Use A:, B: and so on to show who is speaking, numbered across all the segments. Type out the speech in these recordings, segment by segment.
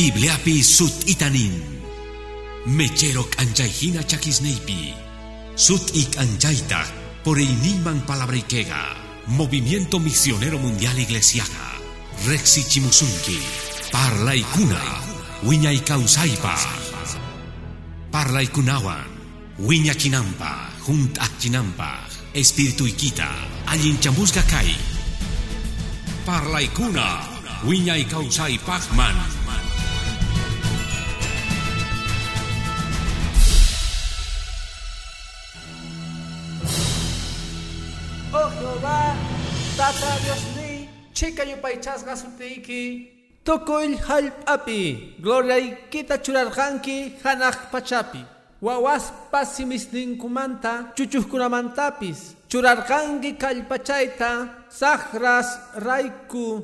A: Bibliapi sut itanin. Mecherok anjaihina chakisneipi. Sut ik anjaita por iniman palabrikega. Movimiento Misionero Mundial Iglesiaga. Rexi Chimusunki. Parla ikuna. Wiña ikausaipa. Parla ikunawan. Wiña chinampa. Junt chinampa. Espíritu ikita. Allin chamusga kai. Parla ikuna. Wiña.
B: Tata Dios ni, chica yo paichasga suteiki. Tukuy halpapi, gloria y kita churarjanki, hanaj pachapi. Wawas pasimis ninkumanta, chuchuhkunamantapis. Churarjanki kalpachaita, sahras raiku,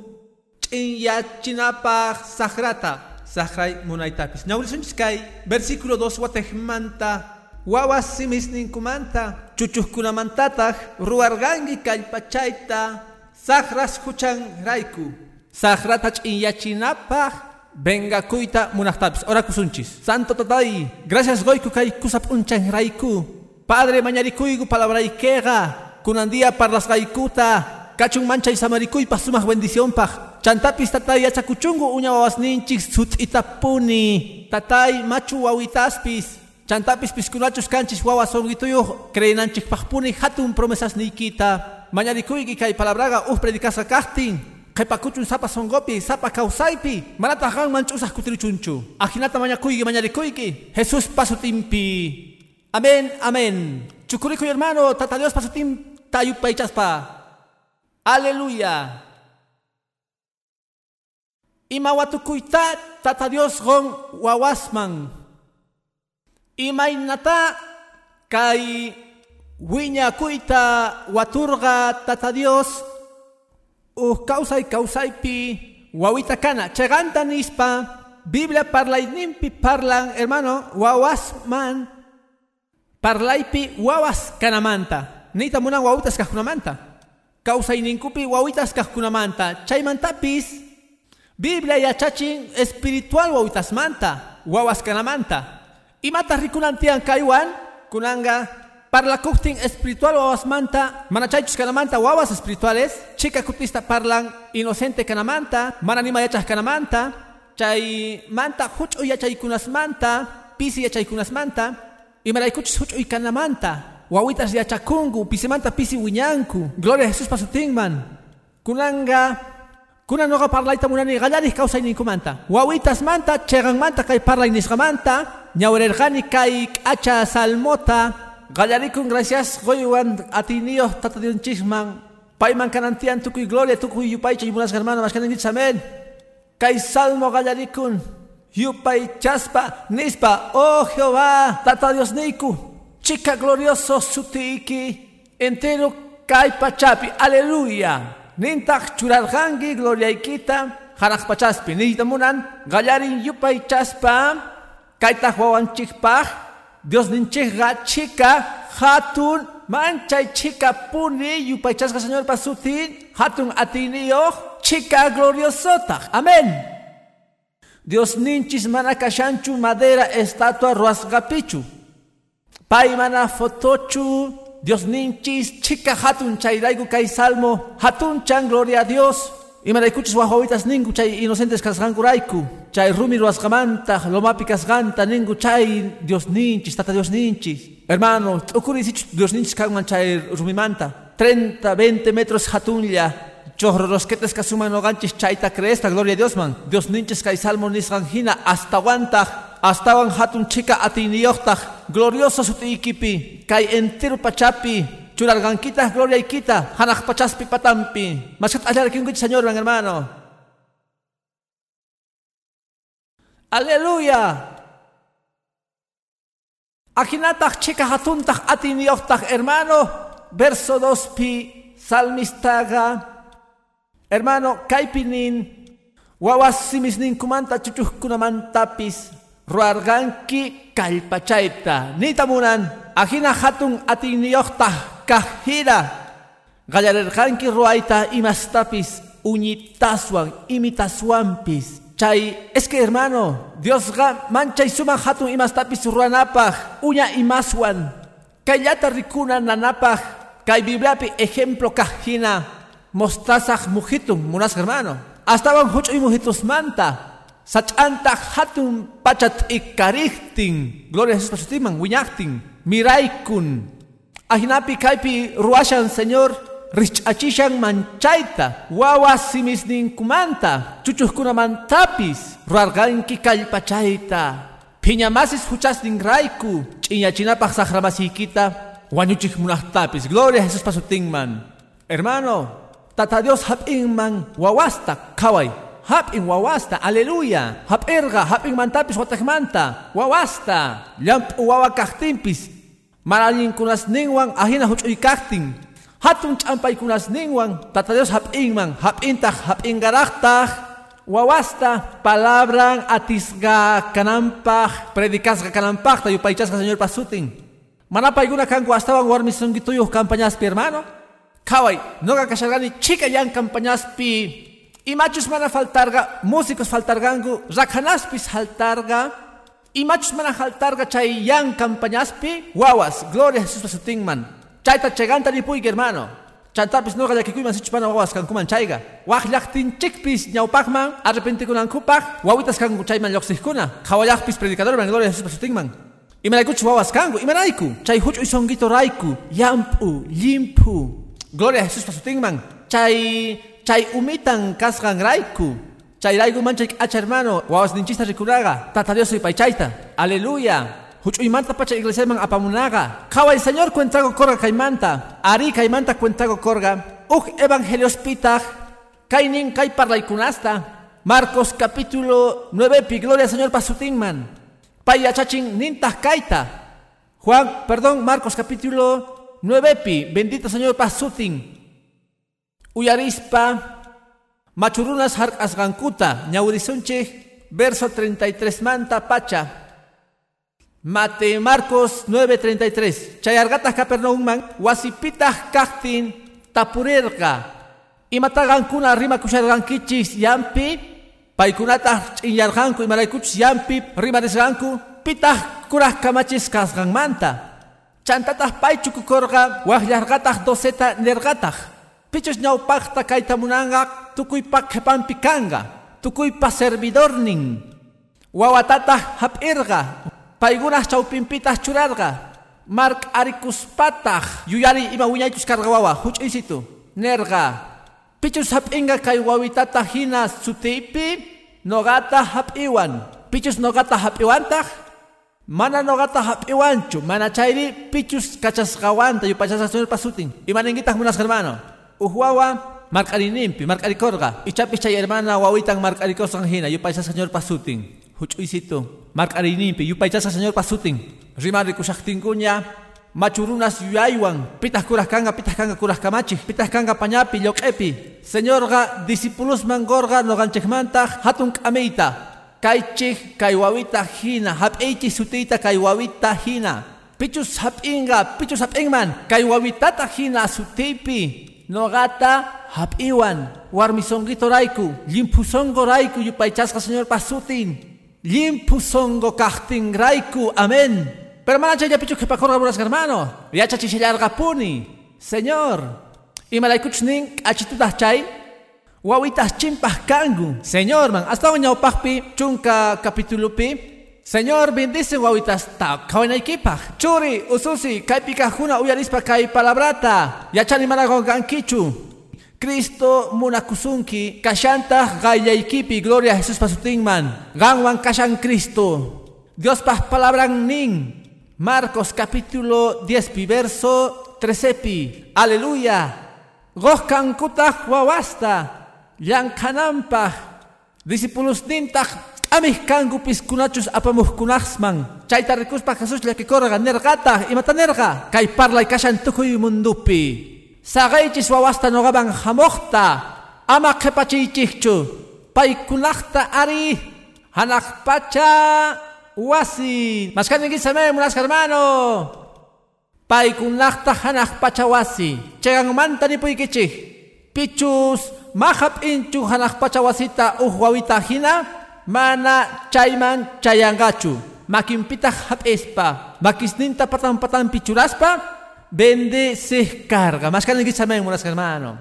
B: chinyachinapaj sahrata. Sahray munaitapis. Naulisunchis kay, versículo 2 watejmanta, Wawas simis ninkumanta, chuchuhkunamantataj, ruargangi kallpachayta, sahras huchan raiku. Sahrata ch'inyachinapaj, venga kuita munahtapis. Ora kusunchis. Santo tatay, gracias goiku kay kusap unchan raiku. Padre mañarikuygu palabraikega, kunandía parlas gaikuta, kachun mancha y samarikuy pasumaj bendición paj. Chantapis tatay yachakuchungu uña wawas ninchik sut itapuni. Tatay machu wawitaspis. Chantapis piskunachus kanchis wawa songuituyo creenanchik pajpuni hatun promesas nikita. Mañarikuyki kay palabraga uh predicasa kahtin. Qepakuchun sapa songopi, sapa kausaipi. Manata han manchusas kutirichunchu. Ajinata mañakuyki mañarikuyki. Jesús pasutimpi. Amén, amén. Chukurikuy hermano, tata Dios pasutim tayupaychaspa. Aleluya. Imawatukuita tata Dios gon wawasman. Imaynata kay wiña kuita waturga tata Dios uh kausay kausaypi wawita kana cheganta nispa Biblia parlayninpi parlan hermano wawasman parlaypi wawas kanamanta nita munan wawitas kahkunamanta kausayninkupi wawitas kahkunamanta chaymantapis Biblia yachachin espiritual wawitas manta wawas kanamanta Imata rikunantian kaywan kunanga parla kuhtin espiritual wawas manta mana chaychus kanamanta wawas espirituales chica kutista parlan inocente kanamanta mana nima yachas kanamanta chay manta huch'u yachaykunas manta pisi yachaykunas manta imaraykuchus huch'uy kanamanta wawitas yachakungu pisimanta pisi wiñanku gloria a Jesús pasutinman kunanga Kuna noga parlayta munani gallarih kawsayninkumanta. Wawitas manta, cheganmanta kay parlaynisqamanta, ñawrerqani kay acha salmota, gallarikun gracias goywan atiniyos tatadionchisman, payman kanantian tukuy gloria tukuy yupaycha yumunas hermano maskaningich amen. Kay salmo gallarikun, yupay chaspa, nispa, oh Jehová, tata Dios niku, chica glorioso sutiiki, entero kay pachapi, aleluya. Nintak churarjangi gloria ikita haraj pachaspi gallarin yupay chaspa. Kaita huawan chikpaj Dios ninchikga chica hatun manchay chica puni yupay chasga señor pasutin hatun atiniyo chica gloriosota. Amén. Dios ninchis mana kashanchu madera estatua ruasgapichu pay mana fotochu Dios ninchis, chica hatun chayraigu kay salmo, hatun chan gloria a Dios. Y maraykuchis wahawitas ningu chay inocentes kasgankuraiku. Chay rumi ruasgamanta, lomapi kasganta ningu chay Dios ninchis, tata Dios ninchis. Hermano, ocurre Dios ninchis kagman chay rumimanta. 30, 20 metros hatunya. Chorro rosquetes kasuman noganchis chayta cresta, gloria a Dios man. Dios ninchis kay salmo nisganjina hasta aguanta. Astawan hatun chica atiniyoktaj, glorioso sutiikipi, kay entero pachapi, churarganquita, gloria ikita, hanaj pachaspi patampi. Maskat alar kinguit señor, mi hermano. Aleluya. Akinataj chica hatuntaj atiniyoktaj, hermano, verso 2 pi, salmistaga, hermano, kaipinin, wawas simisnin kumanta chuchuhkunamantapis, ruarganki kalpachayta nitamunan ajina hatun atiniyokta kahira gallarerqanki ruayta imastapis uñitaswan imitaswanpis Chay, es que hermano, Dios ga mancha y suma hatun imastapis ruanapaj, uña y maswan. Kayata rikuna nanapaj, kay bibliapi ejemplo kajina, mostazaj mujitum, munas hermano. Hasta van hucho y mujitus manta. Sachanta hatun pachat ikarihtin. Gloria a Jesús wiñachtin. Miraikun. Ajinapi kaipi ruashan, Señor, rich'achishan manchayta wawas simisninkumanta chuchuqkunamantapis rurarqanki kallpachayta phiñamasis huchasninrayku ch'inachinapaq saqramasiykita wañuchiq munaqtapis gloria a Jesús pasutinman. Hermano tata Dios hap'inman wawasta qhaway hap'in wawasta aleluya hap'irqa hap'inmantapis watakmanta wawasta. Llamp'u wawa kaqtinpis marallinkunasninwan ahina huch'uy kaqtin hatun ch'ampaykunas ninwan tata Dios hap'inman hap'intaq hap'ingaraqtaq wawasta palabran atisqa kananpaq predicasqa kananpaqta yupaychasqa Señor pasutin mana paykuna kanku astawan warmi sunqituyuq campañaspi hermano. Qhaway noqa kasharqani chika yan campañaspi imachus mana faltarga músicos faltarganku raqhanaspis faltarga imachus mana faltarga chay yan campañaspi wawas gloria Jesús pasutinman Chayta cheganta puyki hermano. Chantapis no llakikuyman sichupana wawas kankuman chayga. Waqllaqtinchikpis ñawpaqman arrepentikunankupaq wawitas kanku chayman lluqsiqkuna. Qhawallaqpis predicadorman gloria Jesús pasutinman. Imanaykuchus wawas kanku, imanayku. Chay huch'uy songuito rayku, yampu, limpu. Gloria Jesús pasutinman. Chay chay umitan kasqan rayku. Chay rayku manchay acha hermano, wawas ninchista rikunaga. Tata Dios y paychayta. Aleluya. Huch'uymanta pacha iglesiaman apamunaga. Qhaway Señor cuentago korga kaymanta. Ari kaymanta cuentago korga. Uj evangelios-pitaq. Kaynin kay parlaykunasta. Marcos capítulo 9 pi gloria Señor pasutinman. Pay yachachin nintaq kayta. Juan, perdón, Marcos capítulo 9 pi. Bendito Señor pasutin. Uyarispa. Machurunas hark'asqankuta. Ñawrisunchik. Verso 33 manta pacha. Mate Marcos 9:33. Chayargatas Capernaumman wasipitah kaktin tapurerqa. Imataгаnkuna rima kusharqankichis yampi paykunataq ch'inyarqanku imaraykuchis yampi rimarisqanku pitaq kuraq kamachis kasqanmanta. Chantataq paychu kukorqa waqllarqataq doseta nerqataq. Pichus ñawpaqta kayta munanqa tukuypa qhipanpi kanqa. Tukuypa servidornin. Wawatataq hap'irqa churarqa mark arikuspataq yuyari ima wiñaychus karqa wawa huch'isitu nerqa pichus hap'inqa kay wawitata hina sutiypi noqata hap'iwan. Pichus noqata hap'iwantaq mana noqata hap'iwanchu? Mana chayri? Pichus kachasqawanta yupachasqa señorpa sutin. Imaninqitaq munas hermano uj wawa mark'arininpi mark'arikorqa ichapis chay hermana wawitan mark'arikosqan hina yupachasqa señorpa sutin huch'uysito mark'ariyninpi yupaychasqa señor pasutin rimari kushaqtinkuña machurunas yuyaywan pitaq kuraq kanqa pitaq kanqa kuraq kamachik pitaq kanqa pañapi lloq'epi señorqa discipulusman gorqa noqanchikmantaq hatun k'amiyta kaychik kay wawita hina hap'iychik sutiyta kay wawita hina. Pichus hap'inqa pichus hap'inman kay wawitata hina sutiypi noqata hap'iwan warmi sonqitorayku limpu sonqorayku yupaychasqa señor pasutin limpu songo raiku, amén. Pero mana chay yapichu que pakorga buras hermano. Ya chachichallarga puni. Señor. Y malaikuch nin achitutas chay. Wawitas chimpas kangu. Señor man. Hasta un pahpi chunka capítulo pi. Señor, bendice wawitas ta kawainaykipaj. Churi, ususi, kaypika juna uyarispa kay palabrata. Yachani managon gankichu. Cristo munakusunki kashanta gayaykipi gloria a Jesús pasutingman ganwan kashan Cristo. Dios pas palabran nin. Marcos capítulo 10 pi verso 13 pi. Aleluya. Goskan kutah wawasta yankanampa. Discípulos nintaj amih kangu piskunachus apamuhkunasman chayta rikuspa Jesús llakikorga nergata imata nerga kay parlay kashan tukuy mundupi. Sagaychis wawasta nogaban hamokta ama qhepachiychikchu paykunaqta ari hanaqpacha wasi maskaningkisame munas hermano paykunaqta hanaqpacha wasi cheganmanta nipuykichik pichus mahap inchu hanaqpacha wasita uj wawita hina mana chayman chayangachu. Makinpita hap'espa, makisninta patan patan pichuraspa, vende se carga. Saben, buenas hermano.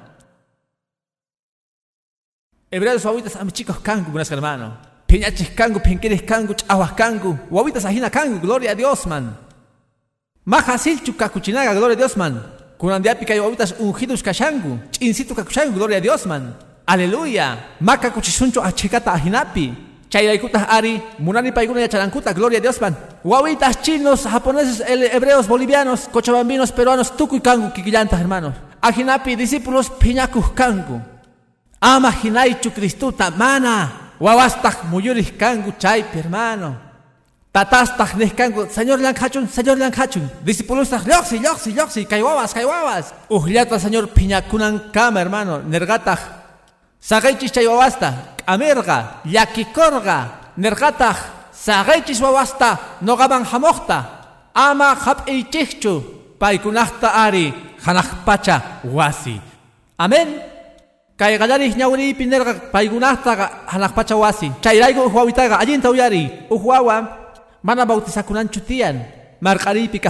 B: Hebreos favorita amichicos kangu, buenas hermano. Peñachis kangu, penqueres kangu, chahuas kangu, wawitas ajina gloria a Dios, man. Maja silchu kakuchinaga, gloria a Dios, man. Kunandiapi kay wawitas ungidos kashangu, chincitu kakushangu, gloria a Dios, man. Aleluya. Maka kuchisuncho achikata ajinapi. Chayraykutah ari, munani paiguna yacharankuta, gloria Dios, man. Wawitas chinos, japoneses, hebreos, bolivianos, cochabambinos, peruanos, tukuy kangu, kikillantas, hermanos. Ajinapi, discípulos, piñakus kangu. Ama hinaichu Cristuta, mana. Wawastah muyuris kangu, chaypi, hermano. Tatastah kangu, señor lankachun, señor lankachun. Discípulos, loxi, loxi, loxi, kaiwawas, kaiwawas. Ujliata, señor piñakunan kama, hermano. Nergatah. Sagaichis chaywawasta, amerga, yakikorga, nergataj, sagaichis wawasta, nogaban hamokta, ama hap'ichichu, paikunahta ari, pacha wasi. Amen. Kay galari ñawri pinerga paikunahta pacha wasi. Chayraigo uhuawitaga, allinta uyari, uhuawa, mana bautizakunanchu tiyan, marqaripi.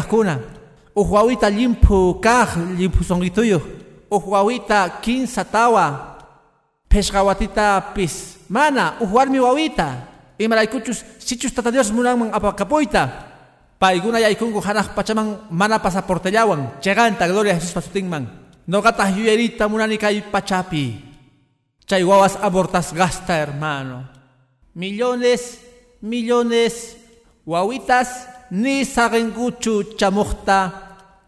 B: Uhuawita limpu kaj, limpu songituyo. Uhuawita kinsa tawa, peshkawatita pis. Mana uhuarmi wawita. Imaraykuchus sichus tata Dios munanman apakapoita paiguna yaykunku hanaq pachaman mana pasaportellawan cheganta gloria a Jesús pasutinman noqataq yuyarita munani kay pachapi. Chay wawas abortas gasta hermano. Millones millones. Wawitas ni sagenguchu chamuqta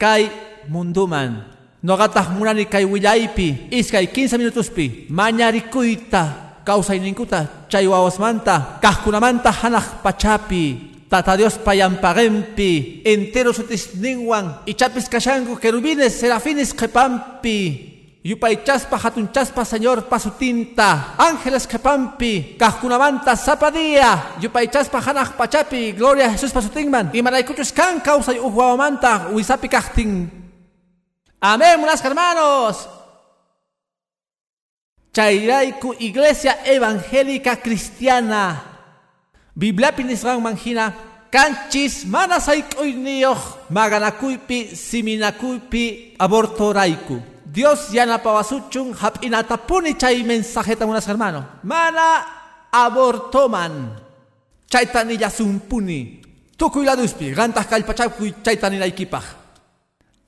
B: kay munduman Nogatah munani kay willaypi, iskay 15 minutuspi, mañarikuyta, kawsayninkuta, chay wawasmanta, kahkunamanta hanaq pachapi, Tata Dios payampagempi, entero sutisninwan, ichapis kashangu querubines, serafines qepampi, yupaychaspa hatunchaspa señor pasutinta, ángeles qepampi, kahkunamanta zapadía, yupaychaspa hanaq pachapi, gloria a Jesús pasutinman, y maraykuchus kan kausay uhwawamanta, wisapi kahtin, Amén, unas hermanos. Chairaiku Iglesia Evangélica Cristiana. Biblia pinisran manjina. Canchis manasaykuyniyoj maganakuipi siminakuipi abortoraiku. Dios yana pawasuchun hapinatapuni chay mensajeta unas hermanos. Mana abortoman. Chaitanilla sumpuni. Tukuy laduspi. Gantas kalpachakuy chaitaninaykipaj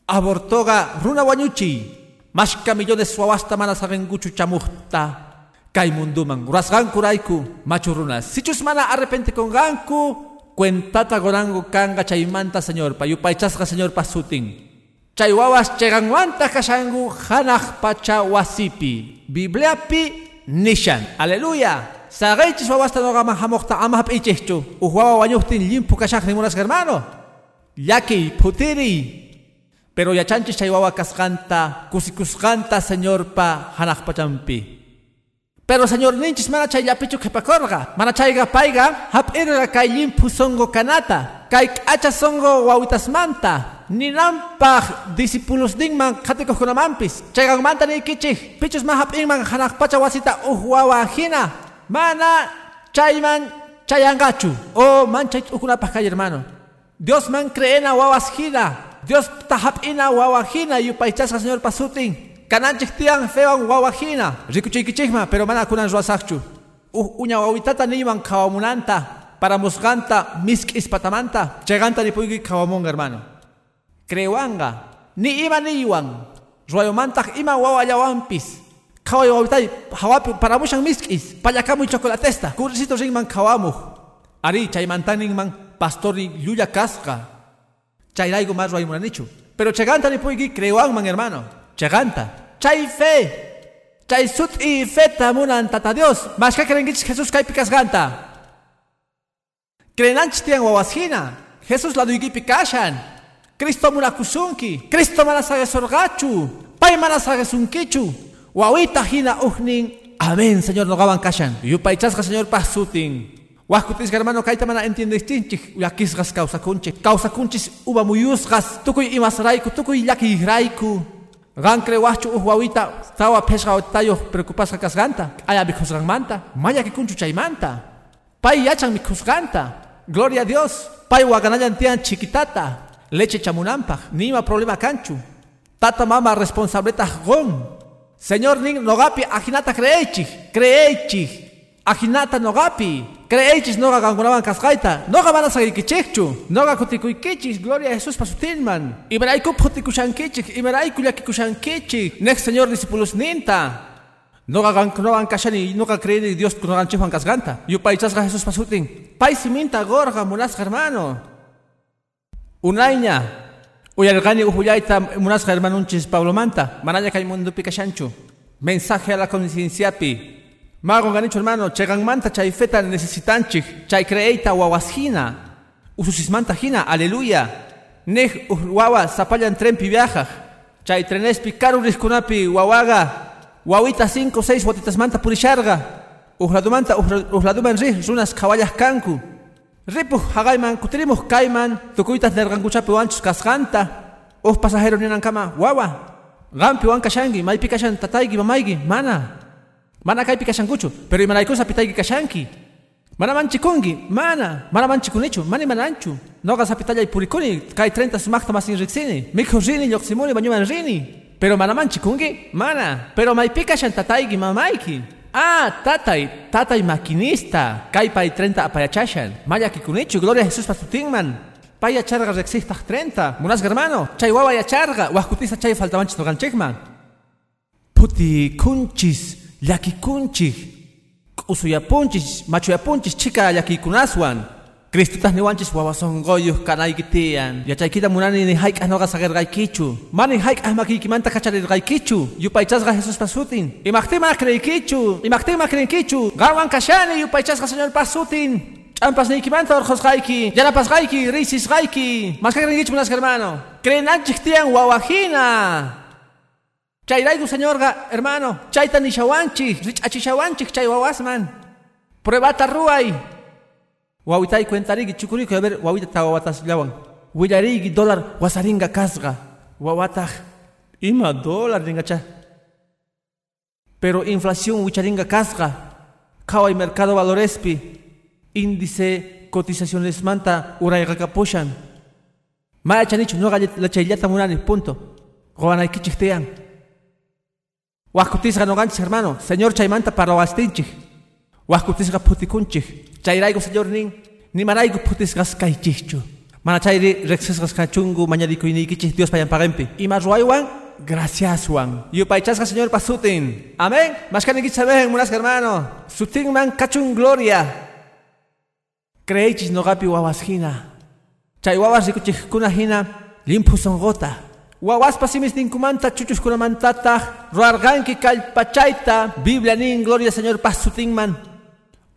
B: abortoga runa wañuchi. Mashka millones suawasta mana sabenguchu chamuhta. Kay munduman kuraiku machu runa sichus mana arrepente con ganku. Cuentata gorango kanga chaymanta señor pa yupaychasqa señor pasutin chay wawas cheganwanta kashangu hanaq pacha wasipi. Bibliapi nishan. Aleluya. Sagaichis wawasta noqaman hamuqta ama hap'ichihchu uj wawa wañuqtin limpu kashaqnin munas hermano. Llaki putiri pero ya chanchi chaywawa kasqanta, kusikusqanta señor pa hanaq pachampi. Pero señor ninchis mana chayllapichu qhipakurqa, mana chayqa payqa hap'irqa kay limpu songo kanata, kay k'acha songo wawitasmanta, ninampaq discípulos ninman qhatikuqkunamanpis, chayqanmanta niykichik, pichus ma hap'inman hanaq pacha wasita uj wawa hina, mana chayman chayangachu, o man chay ukunapaq kay hermano. Dios man creena wawas hina, Dios tahapina wawajina yupaychasqa señor pasutin. Kananchik tiyan fewan wawajina. Rikuchaykichikma pero mana kunan ruwasaqchu. Uh, uña wawitata niman kawamunanta. Para musganta misk'is patamanta. Cheganta nipuyki kawamunga hermano. Crewanga. Ni ima niwan. Ruayomantaq ima wawallawanpis. Kaway wawitay hawapi paramushan misk'is. Pallakamuy chocolatesta. Kurisito rinman kawamuj. Ari chaymantaninman pastori llulla kasqa. Más. Pero cheganta ni puigi man hermano. Cheganta. Chay fe. Chay sut y feta munan tata Dios. Más que creen Jesús kai picas ganta. Crenanch tian wawasjina. Jesús la duigi pikashan. Cristo kusunki. Cristo manasage sorgachu. Pai manasage sunkichu. Wawita hina uhnin. Amén, Señor, no gaban kashan. Yupaichasga, Señor, pasutin. Wahkutis hermano kaita mana entiendestinchik yakisgas kawsakunchik kawsakunchis uba muyusgas tukuy imasrayku tukuy llakirayku gan crewahchu uj wawita tawa phesqa tayo preocupasqa kasqanta ayabi manta maya kikunchu chaymanta Pay yachan mikusganta. Gloria a Dios. Pay wakanayan tian chiquitata. Leche chamunampaj. Nima problema canchu. Tata mama responsableta gon. Señor ning nogapi ajinata creechi. Creechi. Ajinata nogapi. Creechis noga gangunaban kasgaita. Noga van a salir kichekchu. Noga. Gloria a Jesús pasutinman. Iberaiku putikushankichik. Iberaiku yakikushankichik. Next Señor discípulos ninta. Noga gan nogan kashani noga creer Dios nogan chifan kasganta. Yu paichasga Jesús pasutin. Pai siminta gorga munas hermano. Unaiña. Uyalgani uhuyaita munas hermanunchis Pablo Manta. Manaya kay mundo pikashanchu. Mensaje a la concienciapi. Mago ganicho hermano, chegan manta chay feta necesitanchik, chay creeita wawashina, ususismanta hina, aleluya. Nej wawa zapayan trempi viaja, chay trenespi karu riskunapi wawaga, wawita 5 6 botitas manta purisharga, uhladumanta uhladuman rih runas kawallas kanku. Ripu hagayman kutirimus kayman, tukuitas nergankuchapi wanchus kasganta, uh pasajero ninan kama wawa. Gampi wanka shangi, maypi kashan tataygi mamaygi, mana. Mana kaypi kashankuchu, pero imanaykusa pitayki kashanki. Mana manchikungi, mana, mana manchikunichu, mani mananchu. Noga sapitallay purikuni, kay 30 sumaqta masin riksini, mikhu rini lloqsimuni bañuman rini. Pero mana manchikungi, mana, pero maypi kashan tatayki mamayki. Ah, tatay, tatay maquinista, kay pay 30 apayachashan. Maya kikunichu, gloria a Jesús pasutinman. Paya charga rexistaj 30, munas hermano, chay wawa ya charga, wahkutisa chay faltamanchis noganchikman. Puti kunchis, llakikunchik usuyapunchis machuyapunchis chika llakikunaswan Cristutas niwanchis wawasongoyuh kanaykitian yachaykita munani ni hayk'ah noqa sagerqaykichu mani hayk'ah makiykimanta kacharirqaykichu yupaychasqa Jesus pasutin. Imaqtima kreykichu imaqtima kreykichu qanwan kashani yupaychasqa Señor pasutin. Ch'ampasniykimanta orqosqayki yanapasqayki riysisqayki maskakrinkichu munasqa hermano. Krenanchik tiyan wawajina Chayraygu señorga, hermano, chayta nishawanchik, richachishawanchik chay wawasman. Pruebata ruay. Wawitay cuentarigi chukuriko, a ver, wawita tawawatas llawan. Willarigi dólar wasaringa kasga. Wawataj. Ima dólar ringacha. Pero inflación wicharinga kasga. Kawai mercado valorespi. Índice cotizaciones manta urayga kapushan. Maya chanichu no la chaylata munani, punto. Goanaykichik Huascutisga no ganchis, hermano. Señor chaymanta para wastinchik. Huascutisga putikunchik. Chayraigo, señor nin. Ni maraigo putisgas kaichichu. Mana chayri rexesgas kachungu mañadico inikichis Dios payan pagempi. Más ruaywan, gracias Juan. Y upaichasga, señor pasutin. Amén. Ni saben, munas hermano. Sutin man cachun gloria. Creichis no gapi wawashina. Chay wawas rikuchikuna hina. Limpu simis ninkumanta chuchuskunamantata ruarganki kallpachayta Biblia nin gloria Señor pasutinman.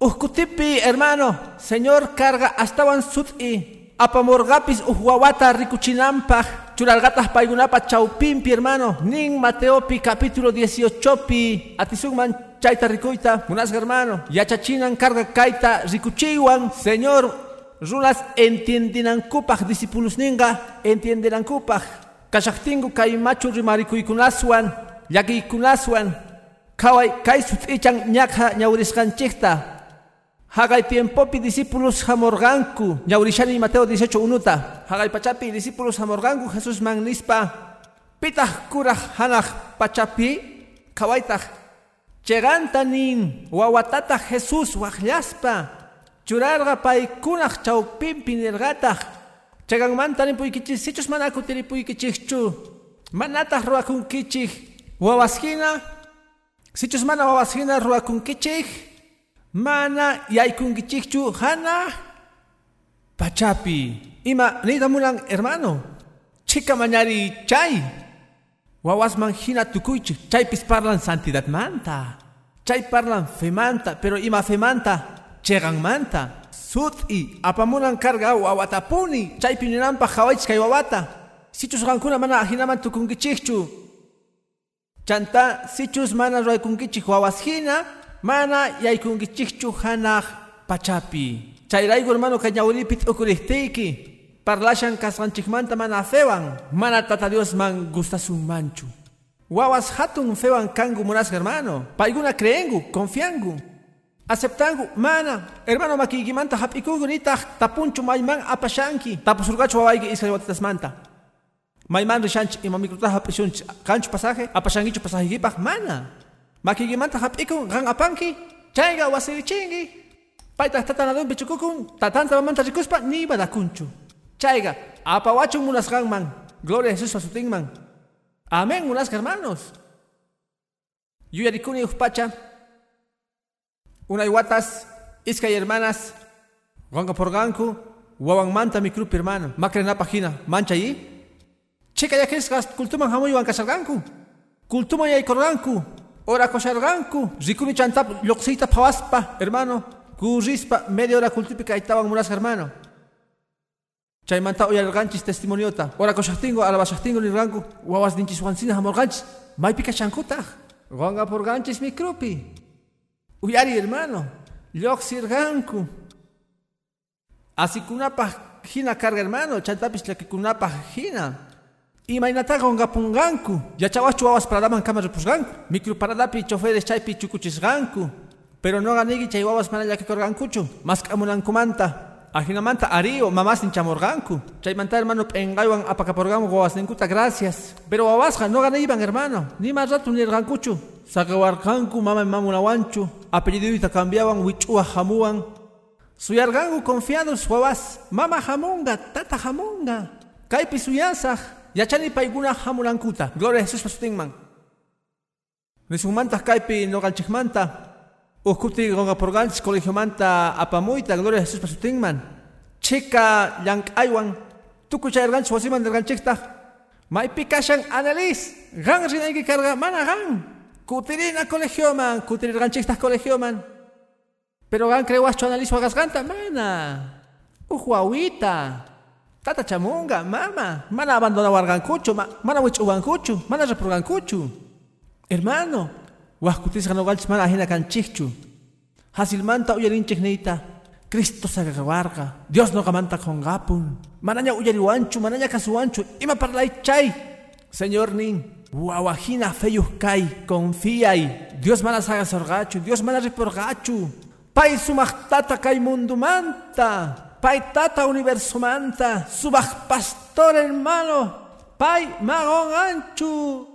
B: Uhkutipi hermano Señor carga astawan sut'i. Apamorgapis uhwawata rikuchinampaj churargatas paygunapa chaupimpi hermano. Nin Mateopi capítulo 18 pi atisugman chayta rikuita munas hermano yachachinan carga kaita rikuchiwan. Señor runas entiendinankupaj discípulos ninga entiendinankupaj kashaqtinku kay machu rimarikuykunaswan llakiykunaswan qhaway kay sut'ichan ñakha ñawrisqanchikta haqay tiempopi discípulos hamorqanku ñawrishani Mateo 18 unuta. Haqay pachapi discípulos hamorqanku Jesús man nispa pitaq kuraq hanaq pachapi qhawaytaq cheganta nin wawatataq Jesús waqllaspa churarqa paykunaq chawpinpi nirqataq Chagan manta ni puykichik sichus mana kutiri puykichikchu. Manatah ruakunkichik. Wawaskina. Sichus mana wawaskina ruakunkichik. Mana yaykunkichikchu hana. Pachapi. Ima nida mulan hermano. Chica mañari chay. Wawasman hina tukuychik. Chay pis parlan santidad manta. Chay parlan femanta. Pero ima femanta. Chegan manta. Sut'i apamunan karga wawatapuni chaypi ninanpaq hawaychis kay wawata. Sichus qankuna mana hinaman tukunkichikchu. Chanta sichus mana ruraykunkichik wawas hina mana yaykunkichikchu hanaq pachapi. Chayrayku hermano kay ñawripi t'ukuriptiyki parlashan kasqanchikmanta mana fewan mana tata Diosman gustasunmanchu. Wawas hatun fewan kangu munasqa hermano. Paykuna creengu confiangu Aceptangu, mana, hermano makikimanta hapikugu nitaq tapunchu mayman apashanki. Tapusurgachu wawayki isay watitas manta. Mayman rishanchi ima mikruta hapishunchi kanchu pasaje, apashankichu pasajikipaq mana. Makikimanta hapiku gan apanki, chayga wasirichingi. Paita tatanadun bichukukun, tatanta mamanta rikuspa ni badakunchu. Chayga, apawachu munasganman, gloria a Jesús pasutingman. Amén, unas hermanos. Yuyarikuni ufpacha, una iguatas, iskay hermanas, ganga por ganku, wawan manta mi grupo hermano, macre na página, mancha ahí. Chica ya kreskas kultuman hamuy wan kasarganku. Kultuman ya ikorganku, ora kosharganku, rikuni chantap loxita pawaspa, hermano, kurispa media hora kultipika itaban muras hermano. Chaymanta uyarganchis testimoniota, ora koshachtingo, alabashachtingo nirganku, wawas dinchis wansina hamorganchis, maipika chankutaj. Ganga por ganchis mi grupi. Uyari hermano, lyoxirganku. Así kunapa hina carga hermano, chantapis la que kunapa hina. Y mainata punganku, ya chawachu awas paradaman kama repusganku. Micro paradapi choferes chaypi chukuchisganku. Pero no ganigi chay wawas mana ya que korgankuchu, mas kamunankumanta. Ajinamanta ario, mamás chamorganku. Chaymanta hermano pengaywan apakaporgamu wawas ninkuta gracias. Pero wawasja no ganaiban hermano, ni más rato ni ergankuchu. Sakawarkanku mama mamunawanchu. Apellido cambiaban wichua jamuan. Suyargangu confiados wawas. Mama jamunga, tata jamunga. Kaipi suyasaj. Yachani paiguna jamulankuta. Gloria a Jesús pasutingman. Nisumanta kaipi. Ukuti gonga porganchis colegio manta apamuita. Gloria a Jesús pasutingman. Chica yank aywan. Tuku chayarganchis wasiman derganchikta. Maipi kashan analis. Gan rinayki carga mana gan. Kutirina colegio man. Kutirir ganchikta colegio man. Pero gan crewacho analizo agasganta mana. Uhuawita. Tata chamunga, mama. Mana abandona wargankuchu, ma, mana wichugankuchu, mana repurgankuchu. Hermano, wahkutis ganogalchis mana ajena kanchichu. Hasilmanta uyarinchik neita. Cristo sagagawarga. Dios no gamanta con gapun. Manaña uyariwanchu, manaña kasuwanchu. Ima parlay chay. Señor nin. Wawajina feyus kai. Confíai. Dios mana saga sorgachu. Dios mana reporgachu. Pai sumachtata kai mundo manta. Pai tata universo manta, subaj pastor hermano, pai magón anchu.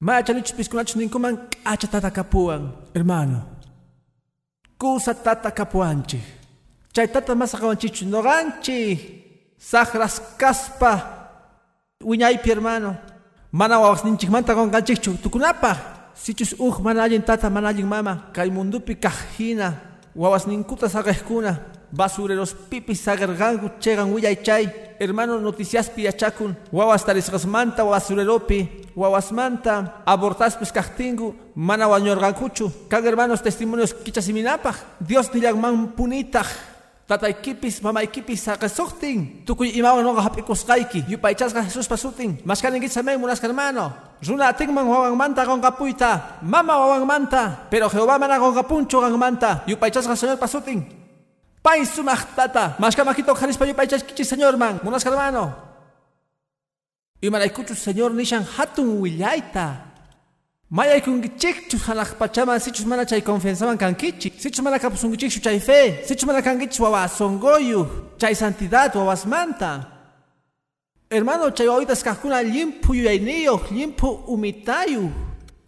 B: Machanich piskunach ninkuman acha tata kapuan, hermano. Kusa tata kapuanchi. Chay tata masakawanchichu noganchi. Sajras kaspa. Wiñaypi hermano. Mana wawas ninchikmanta con ganchichu tukunapa. Sichus uj manallin tata manallin mama, kay mundupi ninkuta sagajkuna, basureros pipis sagargangu chegan willay hermano noticias piachakun, wawas tarisgasmanta basureropi, manta, abortaspis kajtingu, mana wañorgankuchu, kag hermanos testimonios kichasiminapaj, Dios nilagman punitaj, tataykipis mamaykipis saqasuktin tukuy imawan noqa hap'ikusqayki yupaychasqa Jesus pasutin. Maskaningit samay munas hermano. Runa atinman wawanmanta qonqapuyta mama wawanmanta pero Jehová mana qonqapunchu qanmanta yupaychasqa Señor pasutin pay sumaq tata mashkamakito qhanispa yupaychaskichis Señor man. Munas hermano. Imaraykuchu Señor nishan hatun willayta Mayaykunkichikchu hanaq pachaman sichus mana chay confianzaman kankichik sichus mana kapusunkichikchu chay fe. Sichus mana kankichis wawasongoyu chay santidad wawasmanta hermano chay wawitas limpu yuyayniyoq limpu umitayu.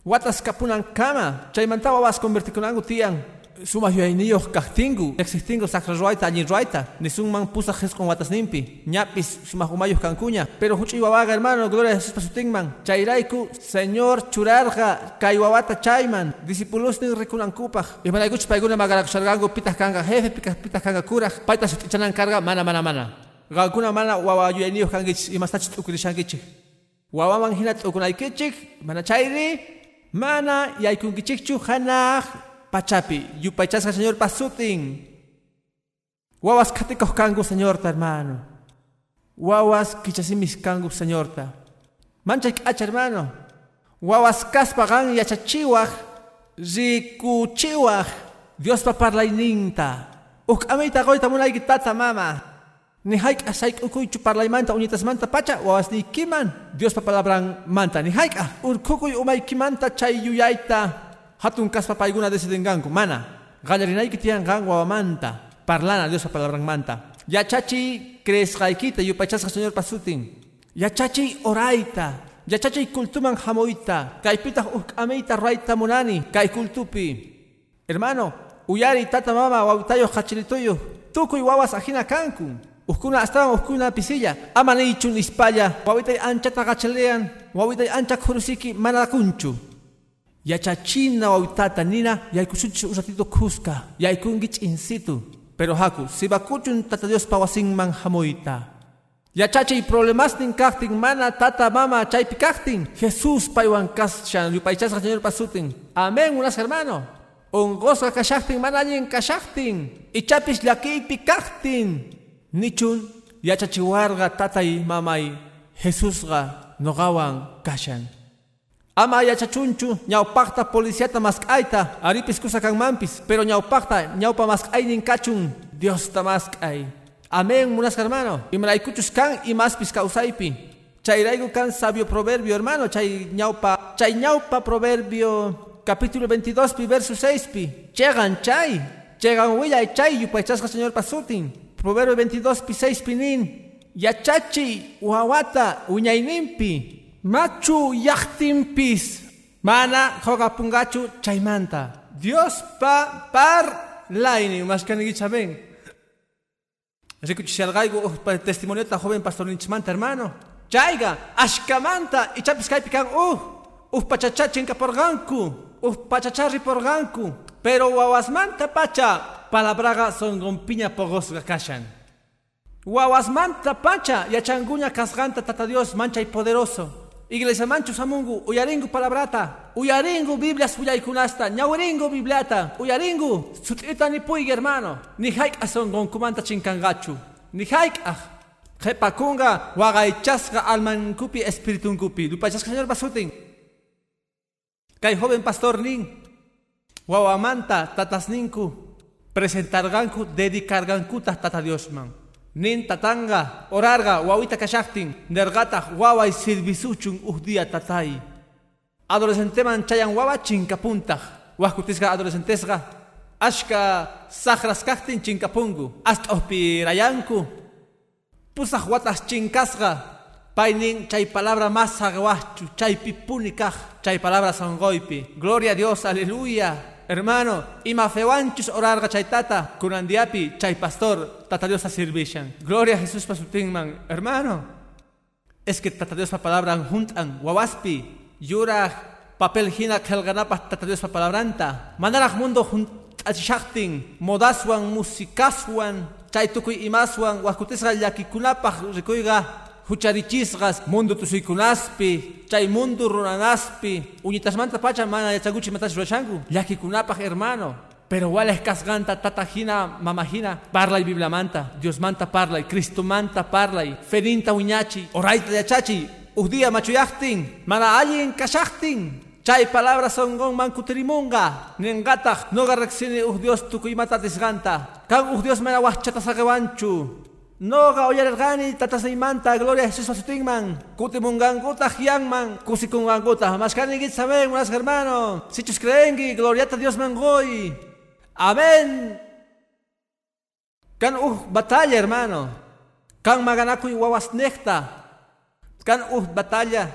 B: Watas kapunan kama. Chaymanta wawas convertikunanku tiyan sumaq yuyayniyoq kajtingu existingu sacra ruayta allin ruayta nisunman pusaq jesqon watasninpi ñapis sumaq umayuq kankuña pero huch'uy wawaqa hermano gloria a Jesús pasutinman chayrayku señor churarqa kay wawata chayman. Discipulusnin rikunankupaq imanaykuchus paykuna magarakusharqanku pitaq kanqa jefe pitaq kanqa kuraq payta sutichanan karqa mana mana mana. Qankuna mana wawa yuyayniyoq kankichis imastachus t'ukurishankichik wawaman hina t'ukunaykichik mana chayri mana yaykunkichikchu hanaq pachapi yupaychasqa señor pasutin. Wawas katikoq kanku señorta hermano. Wawas kichasimis kanku señorta. Manchay k'acha hermano. Wawas kaspa qan yachachiwaq rikuchiwaq diospa parlayninta uk amiyta qoyta munayki tata mama. Ni haik asaik ukuy chuparlay manta unitas manta pacha wawas ni kiman. Dios pa palabran manta ni ah urkukuy umay kimanta chay yuyaita. Hatun kaspa paiguna desidenganku mana. Gallarinay kitian gang wawamanta. Parlana Dios pa palabran manta. Ya chachi crees kaikita yupachas señor pasutin. Ya chachi oraita. Ya chachi kultuman hamoita. Kaipita uk ameita raita munani. Kai kultupi. Hermano, uyari tata mama wawitayo hachilitoyo. Tukuy wawas ajina kanku. Uskuna astaban uskuna pisilla. Ama ni chun ispalla. Wawitay anchata gachalean. Wawitay ancha kurusiki manakunchu. Yachachina wawitata nina yaykusuchi usatito kuska. Yaykungich insitu. Pero haku, si bakuchun tata Dios pawasin man hamoita. Yachachi problemas nin kaktin mana tata mama chaypi kaktin. Jesús paiwan kashan yupaychas señor pasutin. Amén unas hermano. Ongosga kashaktin manallin kashaktin. Ichapis llakipi kaktin. Nichun yachachiwarga tatay mamay Jesusga nogawan kashan. Ama yachachunchu ñawpaqta policiata mask'ayta aripis kusakan mampis pero ñawpaqta ñawpa mask'aynin kachun Dios ta mask'ay. Amén munas hermano. Imraykuchus kan imaspis kausaypi. Chayraygu kan sabio proverbio hermano chay ñawpa chay ñawpa proverbio capítulo 22 pi verso 6 pi. Chegan chay. Chegan willay chay yupaychasqa señor pasutin. Proverbio 22, pi 6 pinin. Yachachi, uawata, uñaynimpi. Machu yachtimpis. Mana, joga pungachu, chaymanta. Dios pa par laini, más que ni saben. Rikuchishalgaigo, testimonio ta joven pastor Ninchmanta, hermano. Chaiga, ashkamanta, y chapis kaipikan, uh, uh, pachachachinka por ganku, uh, pachacharri por ganku. Pero wawasmanta pacha, palabraga son gompiña pogos kashan. Wawasmanta pacha, yachanguña casganta tata Dios mancha y poderoso. Iglesia manchu samungu, uyaringu palabrata, uyaringu Biblias uyaykunasta, ñawiringu Bibliata, uyaringu, sutita ni puig hermano, ni haik ason gonkumanta chinkangachu, ni haik ah. Jepakunga, wagaichasga almankupi espiritunkupi, lupachasga señor basutin. Kay joven pastor nin, wawamanta tatasninku, presentarganku, dedicargankuta tata Diosman. Nin tatanga, orarga, wawita kashaktin, nergata, wawa y silbisuchun uhdia tatay. Adolescenteman chayan wawa chinkapuntag, wahkutisga adolescentesga, ashka sahras kaktin chinkapungu, hasta ospirayanku, pusaj watas chinkasga, painin chay palabra más sagwachu, chay pipunikaj, chay palabra sangoipi. Gloria a Dios, aleluya. Hermano, ima fewanchus orarga chay tata, kunandiapi, chay pastor, tata Dios a servishan. Gloria a Jesús pasutingman. Hermano, es que tata Dios pa palabra juntan, wawaspi, yura, papel hina kelganapas tata Dios pa palabranta. Manaraj mundo juntachishaktin, modaswan, musikaswan, chay tukuy imaswan, wakutisga yakikunapaj rikuiga, hucharichisgas mundo tusuykunaspi chay mundo runanaspi uñitasmanta pacha mana yachaguchi matas rurashanku llakikunapaj hermano pero wala kasganta tatajina mamajina parlay biblamanta Dios manta parlay Cristo manta parlay fedinta uñachi oraita yachachi uhdía machuyachtin mana allin kashachtin Chay palabras son gon mankutirimunga. Nengatag no garrexine uh Dios tukuymata desganta. Kan uh Dios mena wachata sagewanchu. Noga oyargani tatasaymanta gloria Jesús asutingman. Kutimunganguta hiangman. Kusikunganguta. Maskani git saben unas hermano. Sichus creengi gloria a Dios mangoy. Amén. Kan uh batalla hermano. Kan maganakuy wawas nekta. Kan uh batalla.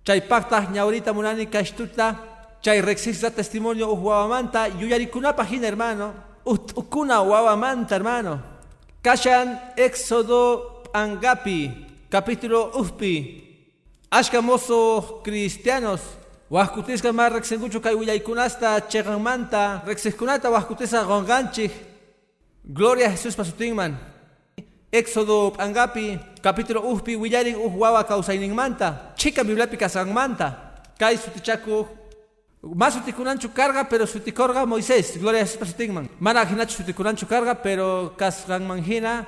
B: Chay pacta ñaurita munani kashtuta. Chay rexista testimonio uh wawamanta. Yuyarikunapa hin hermano. Uh ukuna wawamanta hermano. Kashan Éxodo Angapi, capítulo Ufpi. Ashkamoso cristianos. Wahkutiska mar rexengucho kay willaykunasta cheganmanta rexeskunata wahkutisa gonganchik. Gloria a Jesús pasutingman. Éxodo Angapi, capítulo Ufpi willarin uhwawa manta. Chica bibliapi kasangmanta. Kay sutichaku más utikunanchu carga, pero sutikorga Moisés. Gloria a Jesús tingman. Mana ajinachu sutikunanchu carga, pero kasgan manjina.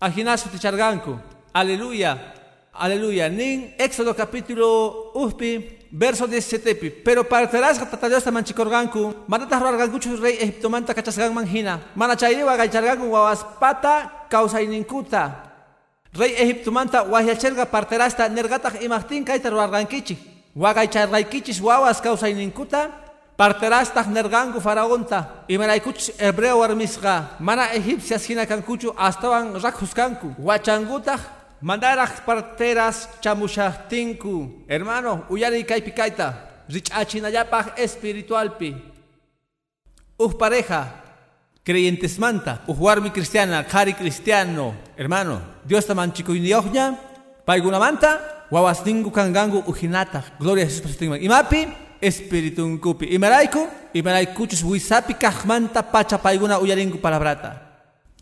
B: Ajina suticharganku. Aleluya. Aleluya. Nin Éxodo capítulo uspi, verso 17. Pero partirás tata Dios manchikorganku, manatas roargankuchu rey Egipto manta cachasgan manjina. Mana chayriwa gaycharganku wawaspata causaininkutah. Rey Egipto manta wahyachelga parterasta nergataq imaqtin kayta ruargankichik. Waqaycharqaykichis wawas kawsayninkuta parterastaq nerganku faraonta imaraykuchis hebreo warmisqa mana egipcias hina kankuchu astawan rakhuskanku. Wachangutaq mandaraq parteras chamushaqtinku hermano uyari kaypi kayta rich'achinallapaq espiritualpi. Uj pareja creyentes manta, ujuarmi cristiana, cari cristiano, hermano, Dios ta manchikuyniyojña, wawasningu kangangu ujinata, gloria a Jesús pasitingman. Imapi, espiritun kupi. Imaraiku, imaraykuchus wisapi kajmanta pacha paiguna uyaringu palabrata.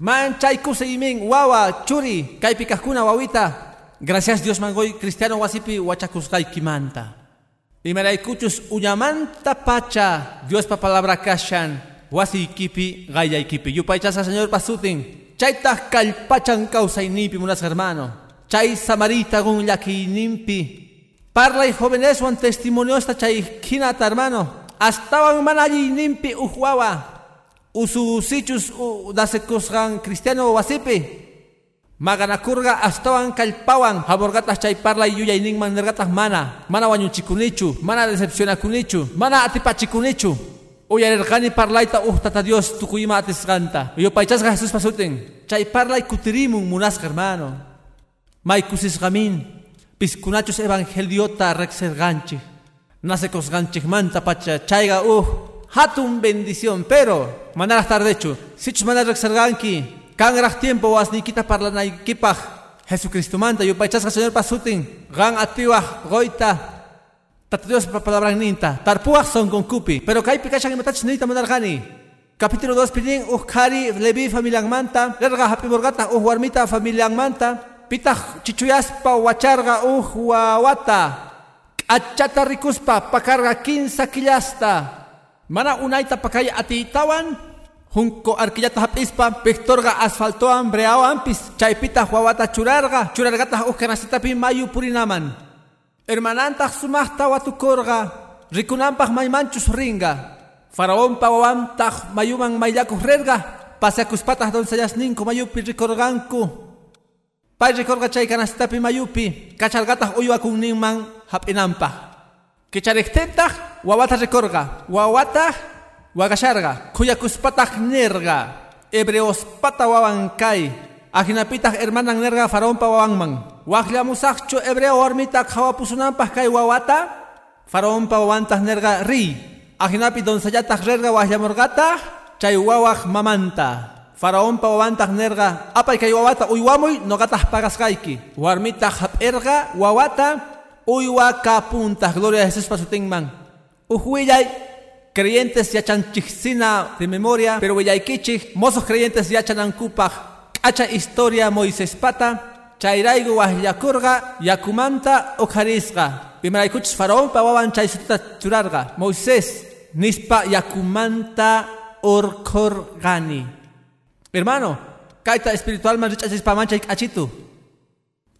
B: Manchay imin, wawa, churi, kaypi kajkuna wawita, gracias Dios mangoy cristiano wasipi wachakuskaykimanta. Imaraykuchus uyamanta pacha, Dios pa palabra kashan, wasi kipi gaya kipi yupaychasa señor pasutin chayta kalpachan nipi munas hermano chay samarita gun nimpi parla y jóvenes wan testimonio esta chay kinata hermano. Estaban manayi nimpi uhuawa ususichus dasekusgan cristiano wasipi. Maganakurga astawan kalpawan. Haborgatas chay parla yuyay ningman nergatas mana. Mana wañuchikunichu mana decepcionakunichu mana atipachikunichu Uyarerqani parlayta uhtata Dios tukuyma atisqanta. Yo paychasqa Jesús pasuten. Chay parlay kutirimun munasqa hermano. Maykusisqamin. Piskunachos evangeliota rexerganchik. Nace cosganchik manta pacha chayga uh. Hatun bendición, pero manaraq tardechu. Sichus manar rexerganki. Kangraq tiempo wasnikita parlanaykipaj. Jesucristo manta yo paychasqa Señor pasutin. Gan atiwaj goita Dios palabra ninta. Tarpuach son con cupi. Pero kai pikachan imatach nita manargani. Capítulo 2 pidin uhkari levi familia manta. Lerga hapi morgata uh warmita familia manta. Pitach chichuyaspa wacharga uh wawata. Achata rikuspa pakarga kinsa kilasta. Mana unaita pakaya atitawan. Junko arkillata hapispa pictorga asfaltoan breawan pis. Chaypita wawata churarga. Churargata uh kanasitapi mayu purinaman. Hermanantaq sumaqta watukurqa rikunanpaq maymanchus ringa. Faraonpa wawantaq mayuman mayllakuq rirqa pasakuspataq donsayasninku mayupi rikurqanku. Pay rikurqa chay kanastapi mayupi kachargataq uywakunninman hap'inanpaq. Kichariktintaj wawata rikurqa wawata wagasharqa kuyakuspataq nirqa hebreospata wawankay ajinapitaq hermanan nirqa faraonpa wawanman. Waqllamusaqchu hebreo warmita hawapusunanpaq kay wawata faraonpa wawantaq nerga ri ajinapi donsayataq rirqa waqllamurqata chay mamanta faraonpa wawantaq nerga apay kay wawata uywamuy noqataq pagasqayki warmita hap'irqa wawata uywa kapuntaq gloria a Jesús pasutinman uhuillay creyentes yachanchiksina de memoria pero willaykichik mozos creyentes yachanankupaq k'acha historia Moisés pata chayraygu wahllakurqa yakumanta ukharisqa imaraykuchus faraonpa wawan chaysutita churarqa Moisés nispa yakumanta hermano kayta espiritualman rich'achispamancha k'achitu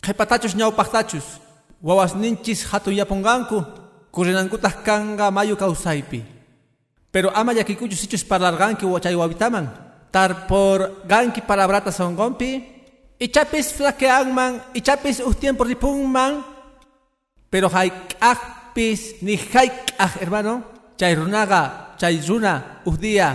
B: qhipatachus ñawpaqtachus wawasninchis hatun yapunqanku kurinankutaq kanqa mayu kawsaypi pero ama llakikuchus ichus parlarqanki chay wawitaman tarporqanki palabrata sonqonpi Ichapis flaqueangman, ichapis uh tiempo ripungman, pero haikakpis ni haikak, hermano, chay runaga, chay runa, uh día,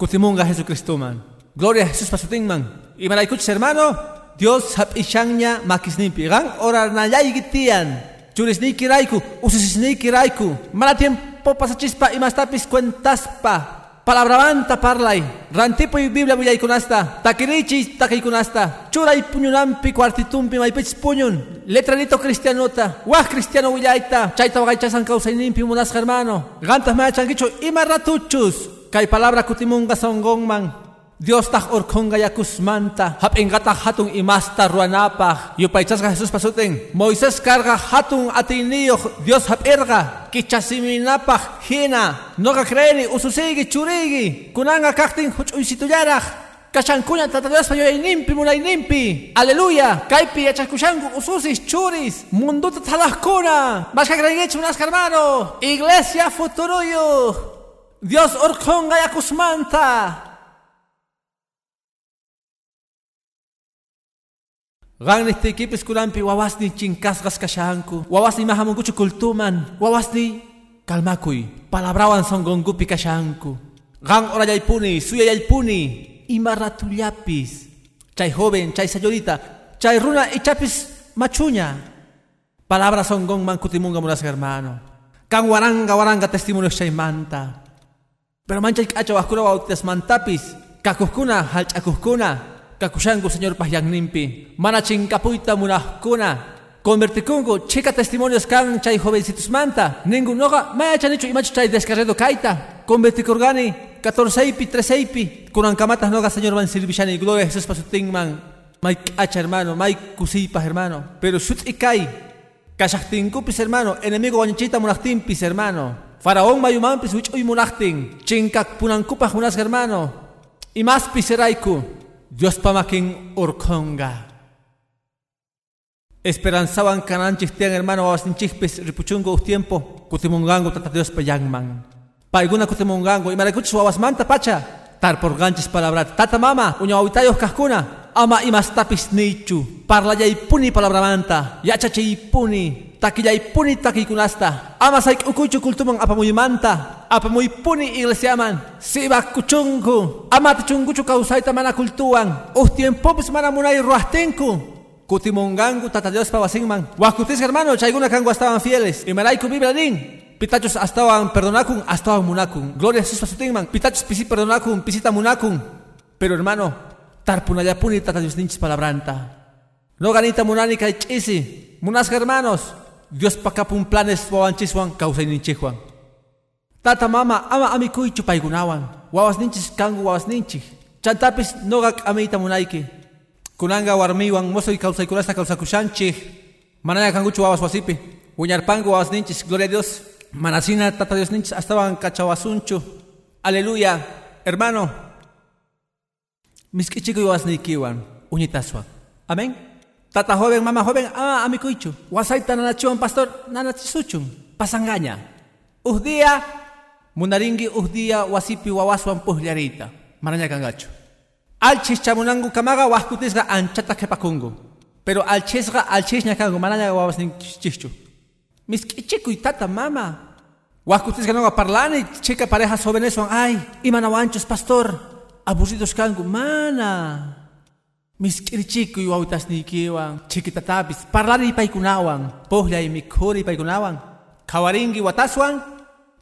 B: kutimunga Jesucristo man. Gloria a Jesús pasutingman. Y malaikuch hermano, Dios hap ishangnya makisnimpi. Gang orar na yaygitian. Churisniki raiku, usisniki raiku. Mala tiempo pasachispa y mastapis cuentaspa. Palabra manta parlay. Rantipo y Biblia a iconasta. Takirichi takaikunasta. Chura y puñunampi cuartitumpi maipich puñun. Letralito cristianota. Wah cristiano villaita. Chaita wagaicha san causa inimpi munas hermano. Gantas me changicho y marratuchus. Kay palabra kutimunga songongman. Dios tah orkonga yakusmanta hap ingata hatun imasta ruanapa yupaychasga Jesús pasuten Moisés carga hatun atiniyo Dios hap erga. Kichasiminapa hina. Noga creeni ususigi churigi. Kunanga kaktin huchuysituyaraj Kashankuna tata Dios pa yoy nimpi mulay nimpi. Aleluya. Kaipi achaskushanku ususis churis. Munduta que agreguecho unas hermano. Iglesia futuruyo. Dios orkonga yakusmanta. Gangni tikipis kulampi wawasni chinkasgas kashanku. Wawasni mahamunguchu kultuman. Wawasni kalmakuy. Palabrawan songongupi kashanku. Gang ora yaipuni, suya yaipuni. Imaratuyapis. Chay joven, chay señorita, chay runa y chapis machuña. Palabras son gong man kutimunga munas hermano. Kan waranga waranga testimonio chay manta. Pero manchay kacho waskura bautitas mantapis. Kakuskuna, halchakuskuna. Kakushangu señor pahyang nimpi. Mana chinkapuita munahkuna. Convertikungu, chica testimonios kan chay jovencitos manta. Ningún noga, maya chanicho imacho chay descarredo kaita. Convertikurgani, 14 ipi, 13 ipi. Kurang kamatas noga señor van silvishani. Gloria Jesús pasutingman. May acha hermano, kusipas hermano. Pero shut ikai. Kashaktinkupis hermano. Enemigo wanchita munachtimpis hermano. Faraón mayumampis wich uy munachtin. Chinkak punankupas unas hermano. Y más piseraiku. Dios pamakin urkonga. Esperanzaban cananchis tian hermano wawasinchikpis ripuchungo us tiempo. Kutimungango tata Dios payangman. Paiguna kutimungango. Y marakuchis wawasmanta pacha. Tar por ganchis palabra. Tata mama. Uña wawitayos kahkuna. Ama imas tapis nichu. Parla yay puni palabra manta. Taki yay puni taki kunasta. Ama saik ukuchu kultumang apamuy manta. Apamuy puni iglesiaman. Siba kuchungu. Ama tichunguchu kausaita mana kultuan. Us tiempo pis mana munay ruastinku. Kutimungangu tata Dios pawasingman. Wakutis hermano, chayguna kangu estaban fieles. Y maraiku biblia din. Pitachos estaban perdonakun, estaban munakun. Gloria a Jesús pasutingman. Pitachos pisi perdonakun, pisita munakun. Pero hermano, tarpunayapuni tata Dios ninchis palabranta. No ganita munani kay chisi. Munas hermanos. Dios pakapun planes wawanchiswan kausay ninchihuan. Tata mama ama amikuy chupaygunawan. Wawas ninchis kangu wawas ninchis. Chantapis nogak amita munaiki. Kunanga warmiwan mosoy kausaykunasta kausakushanchik. Manaya kanguchu wawas wasipi. Uñarpangu wawas ninchis. Gloria a Dios. Manasina tata Dios ninchis estaban kachawasunchu. Aleluya. Hermano. Miskichiko wawas nikiwan. Uñitaswan. Amén. Tata joven, mama joven, ah, amikuichu. Wasaita nanachuan pastor, nanachisuchun. Pasangaña. Uhdía, munaringi uhdía wasipi wawaswan puhliarita. Maraña kangachu. Alchis chamunangu kamaga waskutisga anchata kepakungu. Pero alchisga alchisña kangu maraña wawas nin chichu. Miskichikuy tata mama. Waskutisga no parlani, chica parejas jóvenes son, ay, imanawanchos pastor. Aburridos kangu, mana. Miskirichikuy wawitas nikiwan, chiquitatapis, parlani paikunawan, pohla y mikhuri paikunawan. Kawaringi wataswan,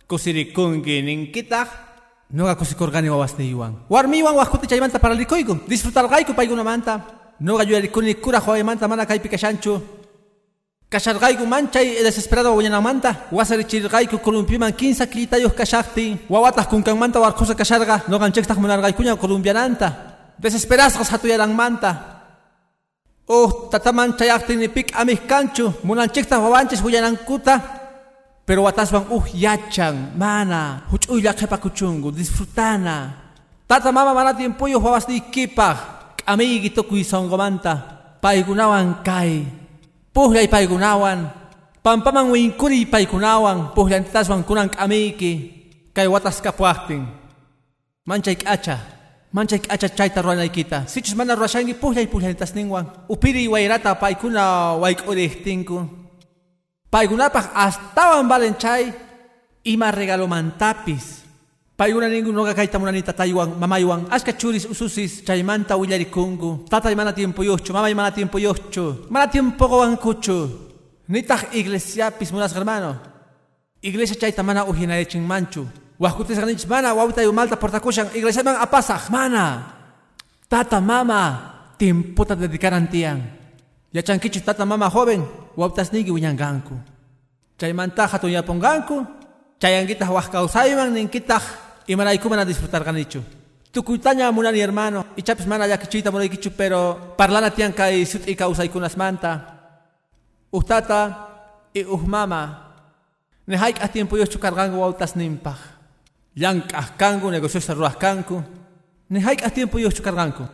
B: kusirikungi ninkitah, Noga kusikorgani wawas niwan. Warmiwan waskuti chaymanta paralikoyku. Disfrutargayku paykunamanta. Noga yuyarikuni kura manta mana kaypi kashanchu. Kashargayku manchay desesperado wañanamanta. Wasarichirgayku columpiman 15 kilitayos kashakti. Wawatas kunkanmanta warkusa kasharga. Noganchektaj munargaykuña columpiananta. Desesperasgas hatuyarangmanta. Oh, tataman chayaqtinipik amih kanchu. Munanchektaj wawanchis wayanankuta. Pero wataswan uh yachan, mana, huch'uyla qhipakuchungu, disfrutana. Tata mama mana tiempoyo huawasni kipaj, amigi tokuy songomanta, paigunawan kay. Puhlay paigunawan, pampaman winkuri paigunawan, puhlantitaswan kunan amigi, kay watas kapuachtin. Manchay k'acha, manchay k'acha chayta ruanaykita. Sichus mana ruashangi puhlay puhlanitas ningwan. Upiri wayrata paykuna wayk'urihtinku. Paigunapaj astawan valenchay ima regalo mantapis. Paiguna ningun noga kaita munanita taiwan mamaywan aska churis ususis chaymanta willarikungu. Tatay mana tiempo yocho, mamay mana tiempo yocho. Mana tiempo goan kuchu. Nitah iglesia pis munas hermano. Iglesia chaita mana uhinayechin manchu. Wahkutis ganich mana wawita yu malta portakushan iglesia man apasaj mana. Tata mama tiempo ta dedicaran tiang. Yachankichu tata mama joven, waptas nigi wiñanganku. Chaymanta hatuñaponganku, chayanguitah wahkausayman ninkitah imanaykuman a disfrutar ganichu. Tukuytaña munani hermano, y chapis mana yakichita munaykichu, pero parlana tian kay sut ika usaykunas manta. Uhtata y uhmama, nehaik a tiempo yo chukargangu wautas nimpaj. Yankah kangu, negocios ruas kanku, Ni haik a tiempo yo chukarganku.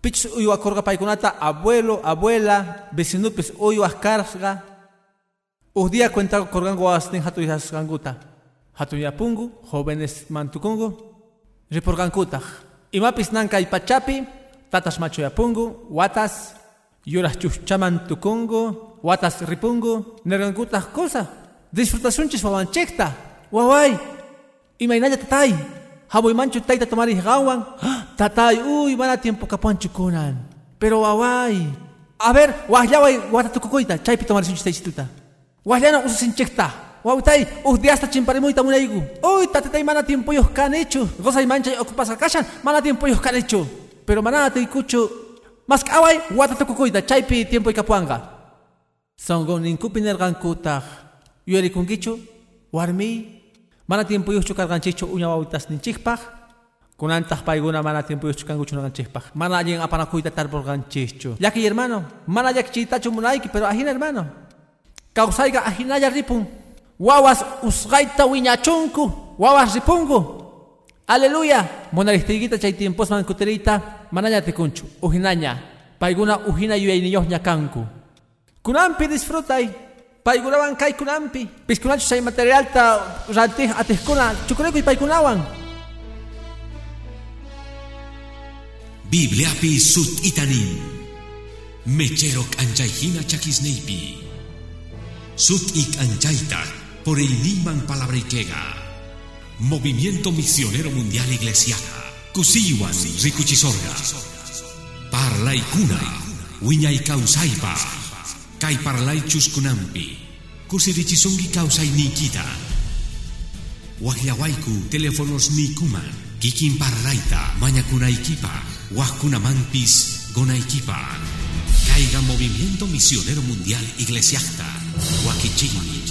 B: Pichus uyu paikunata abuelo, abuela, vecinupis uyu askarga. Un día cuenta korgango astin hatu ganguta. Hatu yapungu, jóvenes mantukungu, riporgankutaj. Imapis nanka ipachapi, tatas macho yapungu, watas, yuras chuchaman tukungu, watas ripungu, nergankutaj cosa. Disfrutasunchis wawanchekta. Wawai, imaynalla tatay. Haboy mancho taita tomari gawan. Tatay, uy, mana tiempo kapancho kunan. Pero wawai. A ver, wahyaway watatukukoita, chaypi tomari sunchis taichituta. Wahyana ususinchekta. Wawitay, uh diasta chimparimuyta munaygu. Uy, tatatay mana tiempo yos kanecho. Gozay mancha ocupas akashan, mana tiempo yos kanecho. Pero mana te kucho. Mas kaway, watatukukoita, chaypi tiempo ikapuanga. Songo ninkupi nergankutaj. Yurikunkichu, warmi, mana tiempo yuchu karganchichu uña wawitas ninchikpaj. Kunantaj paiguna mana tiempo yuchu kanguchu nanchikpaj. Mana allen apanakuita tarporganchichu. Yaki hermano, mana yak chitachu munaiki, pero ajina hermano. Kausaiga ajinaya ripun. Wawas usgaita wiñachunku, wawas ripungu. Aleluya. Monaristiguita chay tiempos man kuterita, manaya tekunchu, ujinaña. Paiguna ujina yuyainiyoh ñakanku. Kunampi disfrutay. Paigunawan kay kunampi. Piskunachu say material ta rantih atihkuna. Chukureko paikunawan.
A: Bibliapi sut itanin. Mecherok anjaihina chakisneipi. Sut ik anjaita por el Niman Palabrikega. Movimiento Misionero Mundial Iglesiana. Kusiwan Rikuchisorga. Parlay kuna. Wiñay kausaipa. Kay parlay chuskunampi. Kusirichisungi kausay nikita. Wahyawaiku teléfonos nikuman. Kikin parlayta mañakunaykipa. Wahkunamanpis gonaykipa. Caiga Movimiento Misionero Mundial Iglesiasta. Wakichini.